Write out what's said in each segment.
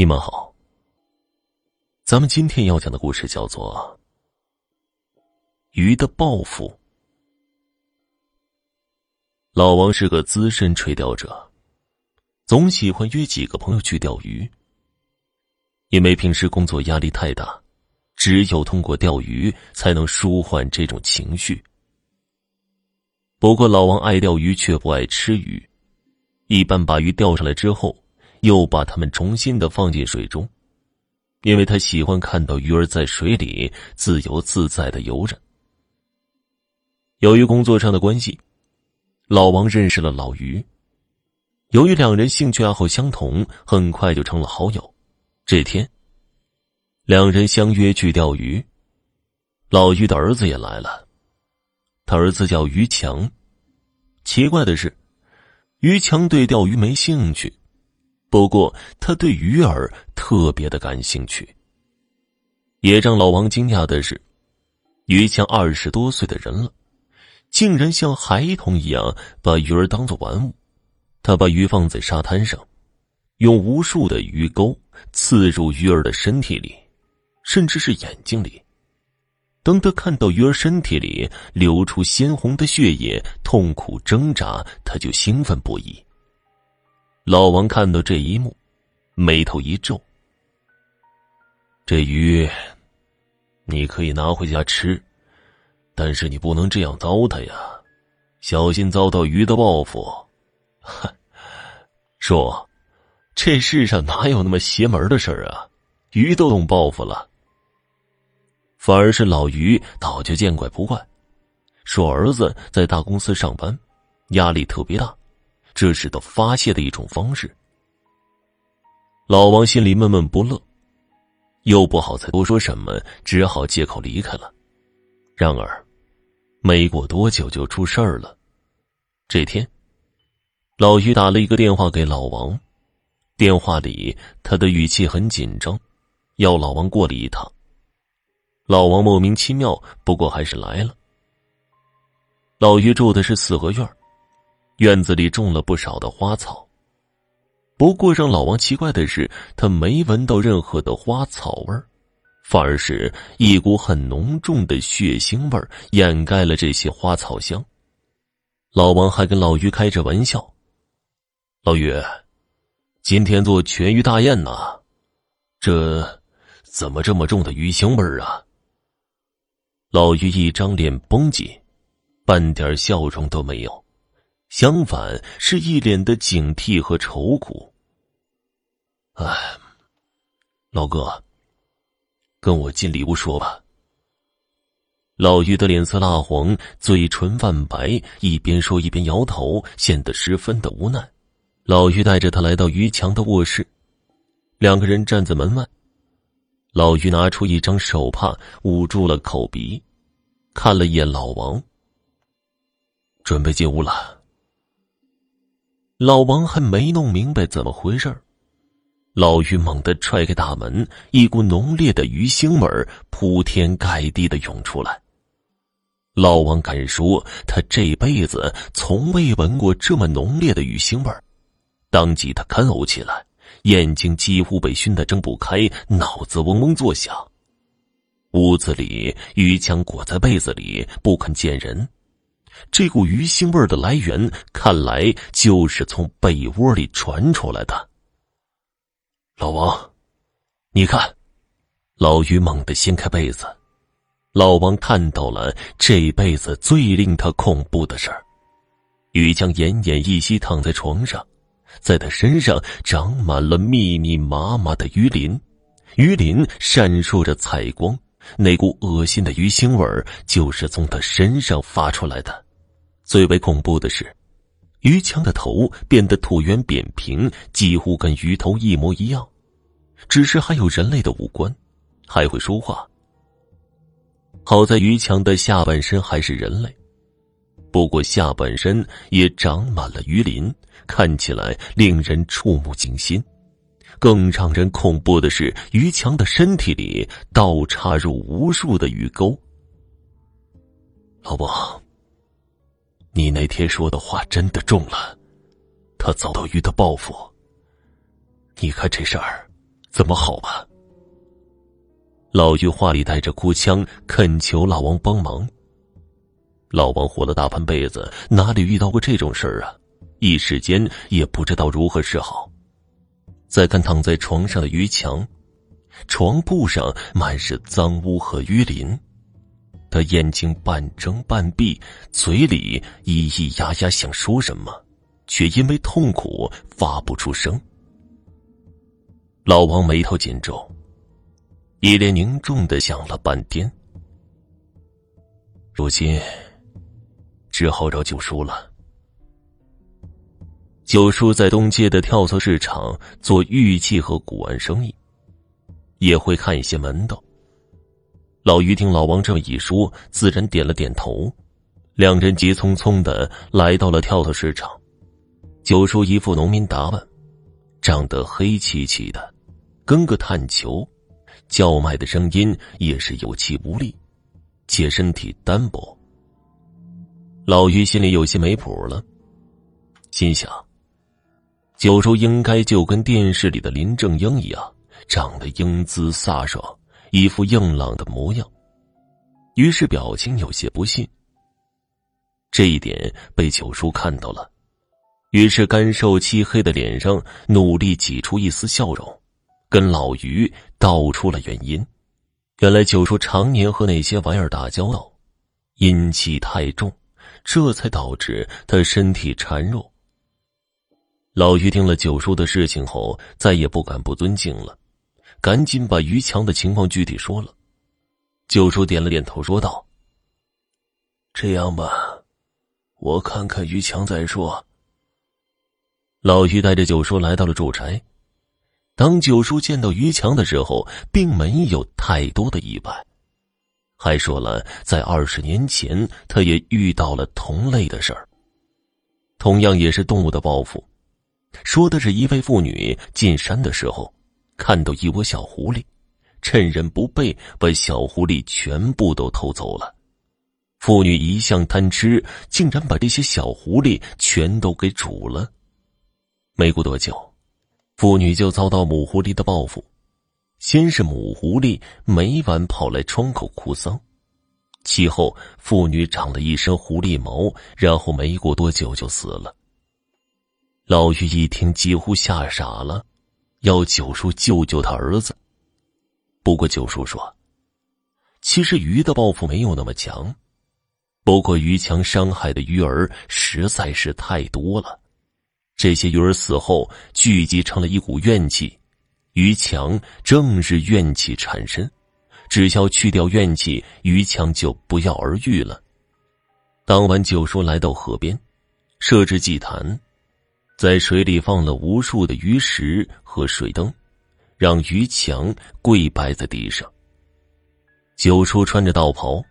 你们好，咱们今天要讲的故事叫做《鱼的报复》。老王是个资深垂钓者，总喜欢约几个朋友去钓鱼。因为平时工作压力太大，只有通过钓鱼才能舒缓这种情绪。不过，老王爱钓鱼却不爱吃鱼，一般把鱼钓上来之后。又把它们重新的放进水中，因为他喜欢看到鱼儿在水里自由自在的游着。由于工作上的关系，老王认识了老于。由于两人兴趣爱好相同，很快就成了好友。这天，两人相约去钓鱼。老于的儿子也来了，他儿子叫于强。奇怪的是，于强对钓鱼没兴趣。不过，他对鱼儿特别的感兴趣。也让老王惊讶的是，于强二十多岁的人了，竟然像孩童一样把鱼儿当做玩物。他把鱼放在沙滩上，用无数的鱼钩刺入鱼儿的身体里，甚至是眼睛里。当他看到鱼儿身体里流出鲜红的血液，痛苦挣扎，他就兴奋不已。老王看到这一幕，眉头一皱。这鱼，你可以拿回家吃，但是你不能这样糟蹋呀，小心遭到鱼的报复。哼，说，这世上哪有那么邪门的事儿啊？鱼都懂报复了，反而是老于早就见怪不怪，说儿子在大公司上班，压力特别大。这是他发泄的一种方式。老王心里闷闷不乐，又不好再多说什么，只好借口离开了。然而，没过多久就出事儿了。这天，老于打了一个电话给老王，电话里他的语气很紧张，要老王过来一趟。老王莫名其妙，不过还是来了。老于住的是四合院院子里种了不少的花草，不过让老王奇怪的是，他没闻到任何的花草味儿，反而是一股很浓重的血腥味儿掩盖了这些花草香。老王还跟老于开着玩笑：“老于，今天做全鱼大宴呢，这怎么这么重的鱼腥味儿啊？”老于一张脸绷紧，半点笑容都没有。相反，是一脸的警惕和愁苦。哎，老哥，跟我进里屋说吧。老于的脸色蜡黄，嘴唇泛白，一边说一边摇头，显得十分的无奈。老于带着他来到于强的卧室，两个人站在门外。老于拿出一张手帕捂住了口鼻，看了一眼老王，准备进屋了。老王还没弄明白怎么回事老于猛地踹开大门，一股浓烈的鱼腥味铺天盖地的涌出来。老王敢说，他这辈子从未闻过这么浓烈的鱼腥味当即他干呕起来，眼睛几乎被熏得睁不开，脑子嗡嗡作响。屋子里，于强裹在被子里不肯见人。这股鱼腥味的来源，看来就是从被窝里传出来的。老王，你看，老于猛地掀开被子，老王看到了这辈子最令他恐怖的事儿：于江奄奄一息躺在床上，在他身上长满了密密麻麻的鱼鳞，鱼鳞闪烁着彩光，那股恶心的鱼腥味就是从他身上发出来的。最为恐怖的是，于强的头变得椭圆扁平，几乎跟鱼头一模一样，只是还有人类的五官，还会说话。好在于强的下半身还是人类，不过下半身也长满了鱼鳞，看起来令人触目惊心。更让人恐怖的是，于强的身体里倒插入无数的鱼钩。老婆。你那天说的话真的重了，他遭到鱼的报复。你看这事儿，怎么好吧？老于话里带着哭腔，恳求老王帮忙。老王活了大半辈子，哪里遇到过这种事儿啊？一时间也不知道如何是好。再看躺在床上的于强，床铺上满是脏污和淤泥，他眼睛半睁半闭，嘴里咿咿呀呀想说什么，却因为痛苦发不出声。老王眉头紧皱，一脸凝重的想了半天，如今只好找九叔了。九叔在东街的跳蚤市场做玉器和古玩生意，也会看一些门道。老于听老王这么一说，自然点了点头。两人急匆匆的来到了跳蚤市场。九叔一副农民打扮。长得黑漆漆的，跟个炭球，叫卖的声音也是有气无力，且身体单薄。老于心里有些没谱了，心想：九叔应该就跟电视里的林正英一样，长得英姿飒爽，一副硬朗的模样。于是表情有些不信。这一点被九叔看到了。于是，干瘦漆黑的脸上努力挤出一丝笑容，跟老于道出了原因。原来九叔常年和那些玩意儿打交道，阴气太重，这才导致他身体孱弱。老于听了九叔的事情后，再也不敢不尊敬了，赶紧把于强的情况具体说了。九叔点了点头，说道：“这样吧，我看看于强再说。”老于带着九叔来到了住宅。当九叔见到于强的时候，并没有太多的意外，还说了在二十年前他也遇到了同类的事儿。同样也是动物的报复，说的是一位妇女进山的时候，看到一窝小狐狸，趁人不备把小狐狸全部都偷走了。妇女一向贪吃，竟然把这些小狐狸全都给煮了。没过多久，妇女就遭到母狐狸的报复。先是母狐狸每晚跑来窗口哭丧，其后妇女长了一身狐狸毛，然后没过多久就死了。老于一听几乎吓傻了，要九叔救救他儿子。不过九叔说，其实鱼的报复没有那么强，不过于强伤害的鱼儿实在是太多了。这些鱼儿死后聚集成了一股怨气，于强正是怨气缠身，只要去掉怨气，于强就不药而愈了。当晚，九叔来到河边，设置祭坛，在水里放了无数的鱼食和水灯，让于强跪拜在地上。九叔穿着道袍，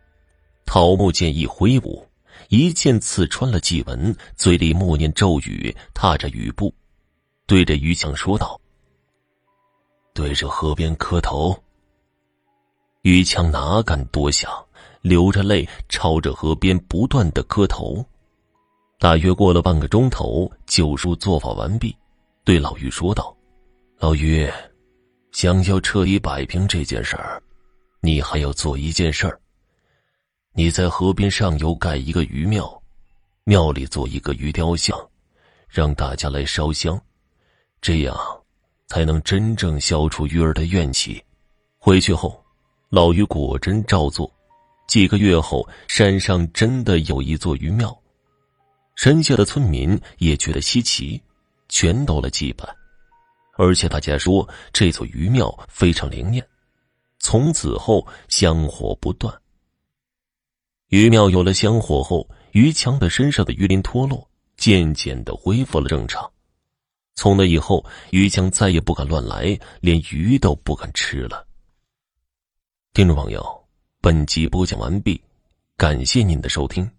桃木剑一挥舞。一剑刺穿了祭文，嘴里默念咒语，踏着雨布，对着于强说道：“对着河边磕头。”于强哪敢多想，流着泪朝着河边不断的磕头。大约过了半个钟头，九叔做法完毕，对老于说道：“老于，想要彻底摆平这件事儿，你还要做一件事儿。”你在河边上游盖一个鱼庙，庙里做一个鱼雕像，让大家来烧香，这样才能真正消除鱼儿的怨气。回去后，老于果真照做。几个月后，山上真的有一座鱼庙，山下的村民也觉得稀奇，全都来祭拜。而且大家说这座鱼庙非常灵验，从此后香火不断。鱼庙有了香火后，于强的身上的鱼鳞脱落，渐渐的恢复了正常。从那以后，于强再也不敢乱来，连鱼都不敢吃了。听众朋友，本集播讲完毕，感谢您的收听。